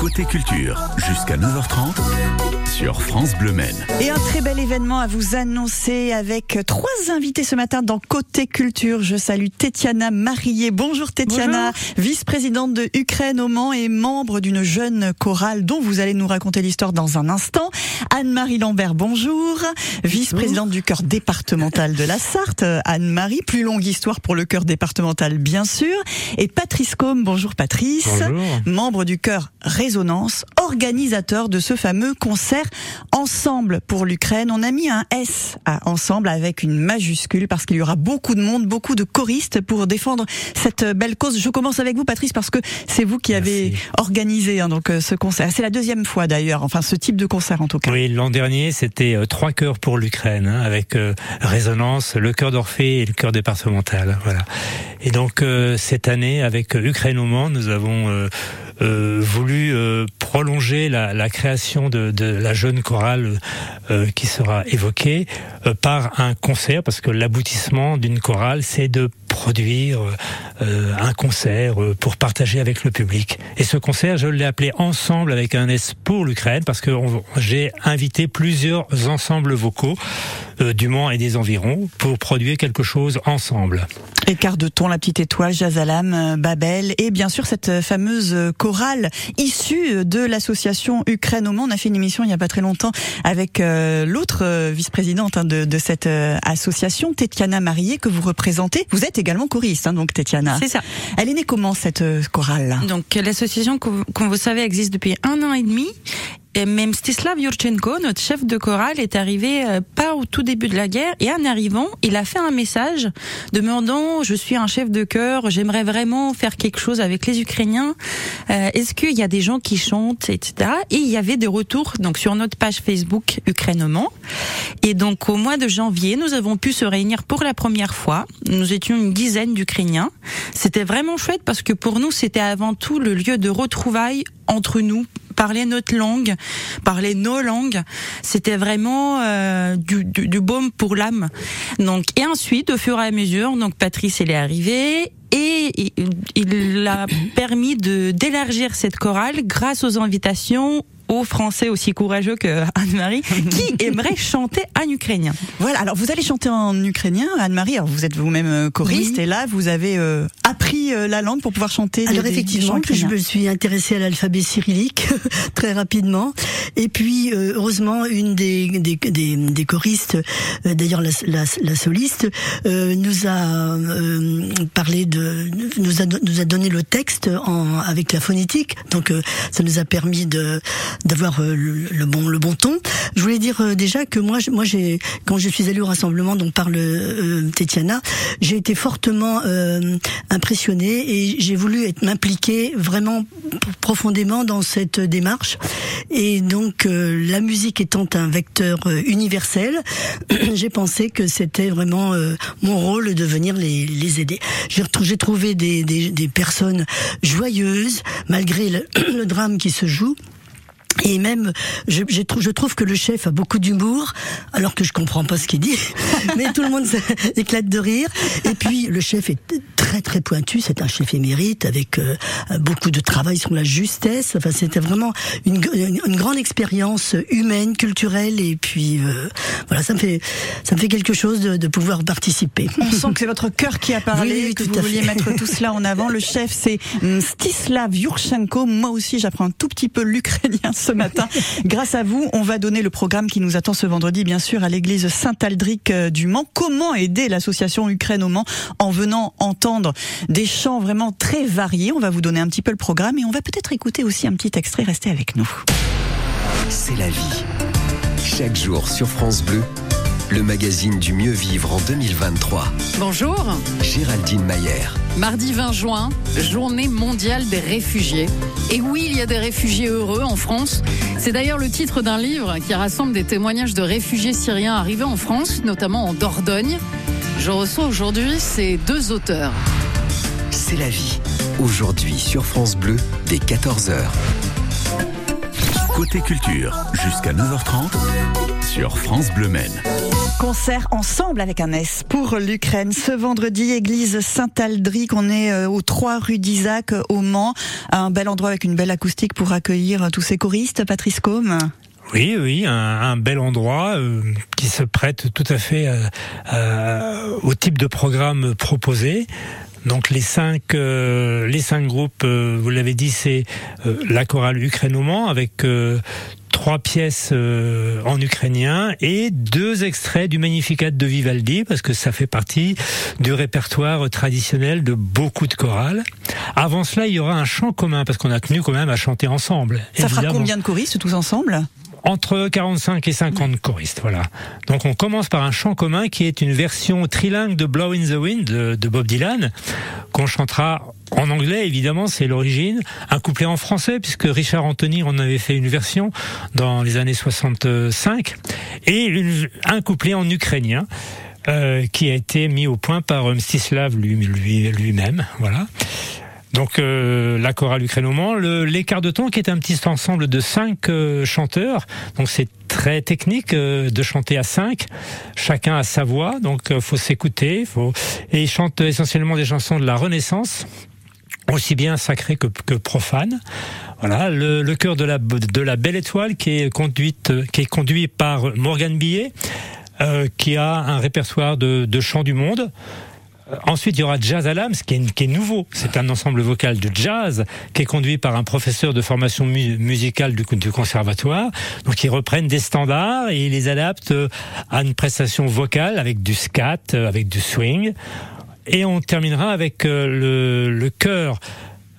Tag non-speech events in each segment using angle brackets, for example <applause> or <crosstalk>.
Côté culture, jusqu'à 9h30 sur France Bleu Maine. Et un très bel événement à vous annoncer avec trois invités ce matin dans Côté Culture. Je salue Tetiana Marié. Bonjour Tetiana, vice-présidente de Ukraine au Mans et membre d'une jeune chorale dont vous allez nous raconter l'histoire dans un instant. Anne-Marie Lambert, bonjour, vice-présidente du chœur départemental de la Sarthe. Anne-Marie, plus longue histoire pour le chœur départemental bien sûr. Et Patrice Combe, bonjour Patrice, Bonjour. membre du chœur Résonance, organisateur de ce fameux concert Ensemble pour l'Ukraine. On a mis un S à Ensemble avec une majuscule parce qu'il y aura beaucoup de monde, beaucoup de choristes pour défendre cette belle cause. Je commence avec vous Patrice parce que c'est vous qui avez organisé hein, donc euh, ce concert. C'est la deuxième fois d'ailleurs, enfin ce type de concert en tout cas. Oui, l'an dernier, c'était euh, trois chœurs pour l'Ukraine, hein, avec euh, Résonance, le chœur d'Orphée et le chœur départemental. Voilà. Et donc euh, cette année, avec Ukraine au Mans, nous avons euh, voulu euh, prolonger la, la création de, de la jeune chorale euh, qui sera évoquée euh, par un concert, parce que l'aboutissement d'une chorale, c'est de produire euh, un concert euh, pour partager avec le public. Et ce concert, je l'ai appelé Ensemble avec un S pour l'Ukraine, parce que j'ai invité plusieurs ensembles vocaux euh, du Mans et des environs pour produire quelque chose ensemble. Écart de ton, la petite étoile, Jazalam, euh, Babel et bien sûr cette euh, fameuse chorale issue de l'association Ukraine au Mans. On a fait une émission il n'y a pas très longtemps avec l'autre vice-présidente hein, de, de cette association, Tetiana Marié, que vous représentez. Vous êtes également choriste, hein, donc Tetiana. C'est ça. Elle est née comment cette euh, chorale? Donc l'association, comme comme vous savez, existe depuis un an et demi. Et même Stislav Yurchenko, notre chef de chorale, est arrivé euh, pas au tout début de la guerre. Et en arrivant, il a fait un message demandant "Je suis un chef de chœur, j'aimerais vraiment faire quelque chose avec les Ukrainiens. Euh, Est-ce qu'il y a des gens qui chantent, etc." Et il y avait des retours donc sur notre page Facebook Ukrainement. Et donc au mois de janvier, nous avons pu se réunir pour la première fois. Nous étions une dizaine d'Ukrainiens. C'était vraiment chouette parce que pour nous, c'était avant tout le lieu de retrouvailles entre nous parler notre langue, parler nos langues, c'était vraiment euh, du, baume pour l'âme. Donc et ensuite, au fur et à mesure, donc Patrice est arrivé et il, il a permis de d'élargir cette chorale grâce aux invitations aux Français aussi courageux que <laughs> Anne-Marie qui <laughs> aimeraient chanter en ukrainien. Voilà, alors vous allez chanter en ukrainien, Anne-Marie, alors vous êtes vous-même euh, choriste Oui. et là vous avez euh, appris euh, la langue pour pouvoir chanter des- Alors des- des effectivement, que je me suis intéressée à l'alphabet cyrillique <laughs> très rapidement. Et puis, euh, heureusement, une des, des, des, des choristes, euh, d'ailleurs la, la, la soliste, euh, nous a euh, parlé de, nous a, nous a donné le texte en, avec la phonétique. Donc, euh, ça nous a permis de d'avoir euh, le, le bon le bon ton. Je voulais dire euh, déjà que moi, moi, j'ai quand je suis allée au rassemblement, donc par le euh, Tetiana, j'ai été fortement euh, impressionnée et j'ai voulu être m'impliquer vraiment profondément dans cette démarche. Et donc euh, la musique étant un vecteur euh, universel, <clears throat> j'ai pensé que c'était vraiment mon rôle de venir les, les aider. J'ai trouvé des, des, des personnes joyeuses malgré le <clears throat> drame qui se joue. Et même, je, j'ai trou- je trouve que le chef a beaucoup d'humour, alors que je comprends pas ce qu'il dit, <laughs> mais tout le monde <laughs> s'éclate de rire. Et puis, le chef est très très pointu, c'est un chef émérite avec euh, beaucoup de travail sur la justesse. Enfin, c'était vraiment une, une, une grande expérience humaine, culturelle, et puis euh, voilà, ça me fait ça me fait quelque chose de, de pouvoir participer. On sent que c'est votre cœur qui a parlé, Oui, oui, que tout vous vouliez fait. mettre tout cela en avant. Le chef, c'est hum, Stislav Yurchenko. Moi aussi, j'apprends un tout petit peu l'ukrainien ce matin. Grâce à vous, on va donner le programme qui nous attend ce vendredi, bien sûr, à l'église Saint-Aldric euh, du Mans. Comment aider l'association Ukraine au Mans en venant entendre des chants vraiment très variés? On va vous donner un petit peu le programme et on va peut-être écouter aussi un petit extrait. Restez avec nous. C'est la vie. Chaque jour sur France Bleu, le magazine du mieux vivre en 2023. Bonjour, Géraldine Mayer. mardi 20 juin, journée mondiale des réfugiés. Et oui, il y a des réfugiés heureux en France. C'est d'ailleurs le titre d'un livre qui rassemble des témoignages de réfugiés syriens arrivés en France, notamment en Dordogne. Je reçois aujourd'hui ces deux auteurs. C'est la vie. Aujourd'hui sur France Bleu, dès 14h. Côté culture, jusqu'à 9h30 sur France Bleu Maine. Concert ensemble avec un S pour l'Ukraine. Ce vendredi, église Saint-Aldric, on est euh, aux 3 rue d'Isaac au Mans. Un bel endroit avec une belle acoustique pour accueillir tous ces choristes. Patrice Combe. Oui, oui, un, bel endroit euh, qui se prête tout à fait euh, au type de programme proposé. Donc les cinq, les cinq groupes, vous l'avez dit, c'est la chorale Mans avec trois pièces euh, en ukrainien et deux extraits du Magnificat de Vivaldi parce que ça fait partie du répertoire traditionnel de beaucoup de chorales. Avant cela, il y aura un chant commun parce qu'on a tenu quand même à chanter ensemble. Ça fera combien de choristes tous ensemble? Entre 45 et 50 choristes, voilà. Donc on commence par un chant commun qui est une version trilingue de Blow in the Wind de Bob Dylan, qu'on chantera en anglais, évidemment, c'est l'origine. Un couplet en français, puisque Richard Anthony en avait fait une version dans les années 65. Et un couplet en ukrainien. Euh, qui a été mis au point par Mstislav lui-même, voilà. Donc euh, la chorale ukrainoman, l'écart de ton qui est un petit ensemble de cinq euh, chanteurs. Donc c'est très technique de chanter à cinq, chacun a sa voix, donc faut s'écouter. Faut et ils chantent essentiellement des chansons de la Renaissance aussi bien sacré que, que. Voilà, le, le chœur de la, de la Belle Étoile qui est conduite, qui est conduit par Morgan Billet, euh, qui a un répertoire de chants du monde. Euh, ensuite, il y aura Jazz Alams, qui est, qui est nouveau. C'est un ensemble vocal de jazz qui est conduit par un professeur de formation musicale du, conservatoire. Donc, ils reprennent des standards et ils les adaptent à une prestation vocale avec du scat, avec du swing. Et on terminera avec euh, le, chœur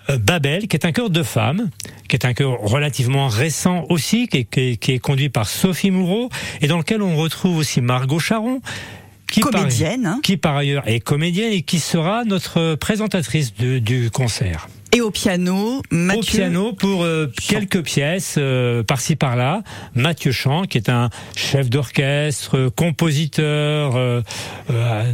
euh, Babel, qui est un chœur de femmes, qui est un chœur relativement récent aussi, qui est, qui est, conduit par Sophie Moureau, et dans lequel on retrouve aussi Margot Charon, qui comédienne, par, hein. qui par ailleurs est comédienne et qui sera notre présentatrice du concert. Et au piano, Mathieu. Au piano pour euh, quelques pièces euh, par-ci par-là. Mathieu Champ, qui est un chef d'orchestre, compositeur, euh,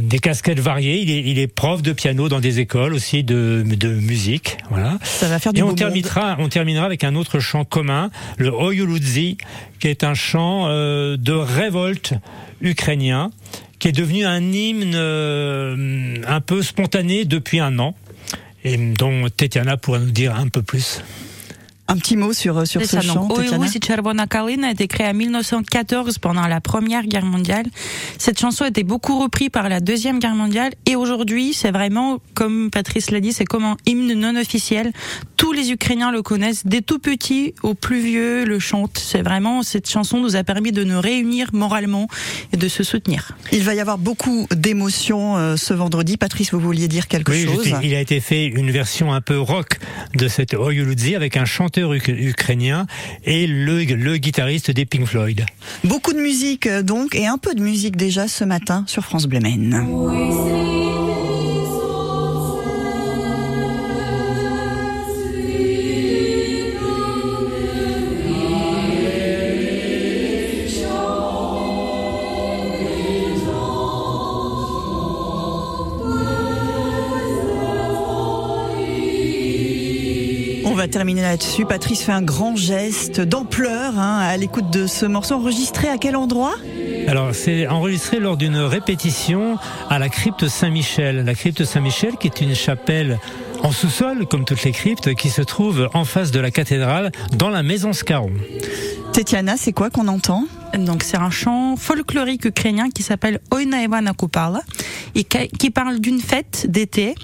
des casquettes variées. Il est, il est prof de piano dans des écoles aussi de, de musique. Voilà. Ça va faire du Et on terminera, on terminera avec un autre chant commun, le Oyuludzi, qui est un chant de révolte ukrainien qui est devenu un hymne un peu spontané depuis un an et dont Tetiana pourrait nous dire un peu plus. Un petit mot sur, sur ce chant. si Chervona Kalina a été créé en 1914 pendant la Première Guerre mondiale. Cette chanson a été beaucoup reprise par la Deuxième Guerre mondiale et aujourd'hui, c'est vraiment, comme Patrice l'a dit, c'est comme un hymne non officiel. Tous les Ukrainiens le connaissent, des tout petits aux plus vieux le chantent. C'est vraiment, cette chanson nous a permis de nous réunir moralement et de se soutenir. Il va y avoir beaucoup d'émotions euh, ce vendredi. Patrice, vous vouliez dire quelque oui, chose Il a été fait une version un peu rock de cette Oyuludzi avec un chanteur ukrainien et le, guitariste des Pink Floyd. Beaucoup de musique euh, donc et un peu de musique déjà ce matin sur France Bleu Maine. Va terminer là-dessus. Patrice fait un grand geste d'ampleur hein, à l'écoute de ce morceau enregistré à quel endroit? Alors, c'est enregistré lors d'une répétition à la crypte Saint-Michel. La crypte Saint-Michel, qui est une chapelle en sous-sol, comme toutes les cryptes, qui se trouve en face de la cathédrale, dans la maison Scarron. Tetiana, c'est quoi qu'on entend? Donc c'est un chant folklorique ukrainien qui s'appelle Oina Ivana Kupala et qui parle d'une fête d'été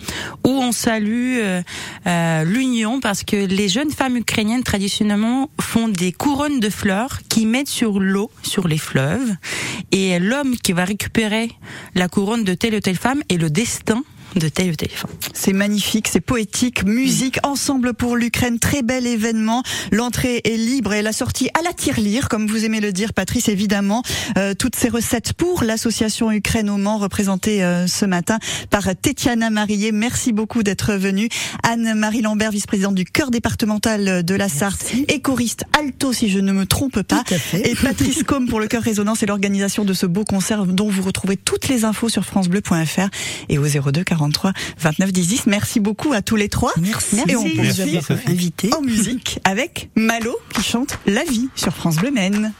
où on salue euh, euh, l'union parce que les jeunes femmes ukrainiennes traditionnellement font des couronnes de fleurs qui mettent sur l'eau, sur les fleuves. Et l'homme qui va récupérer la couronne de telle ou telle femme est le destin de tel téléphone. C'est magnifique, c'est poétique, musique ensemble pour l'Ukraine, très bel événement. L'entrée est libre et la sortie à la tirelire, comme vous aimez le dire, Patrice, évidemment. Euh, toutes ces recettes pour l'association Ukraine au Mans, représentée euh, ce matin par Tetiana Marillet. Merci beaucoup d'être venue. Anne-Marie Lambert, vice-présidente du cœur départemental de la Sarthe et choriste alto, si je ne me trompe pas. Et Patrice <laughs> Combe pour le cœur résonance et l'organisation de ce beau concert dont vous retrouvez toutes les infos sur francebleu.fr et au 02 40 43 29 10 10. Merci beaucoup à tous les trois. Merci. Et on poursuit invité en musique avec Malo qui chante La vie sur France Bleu Maine.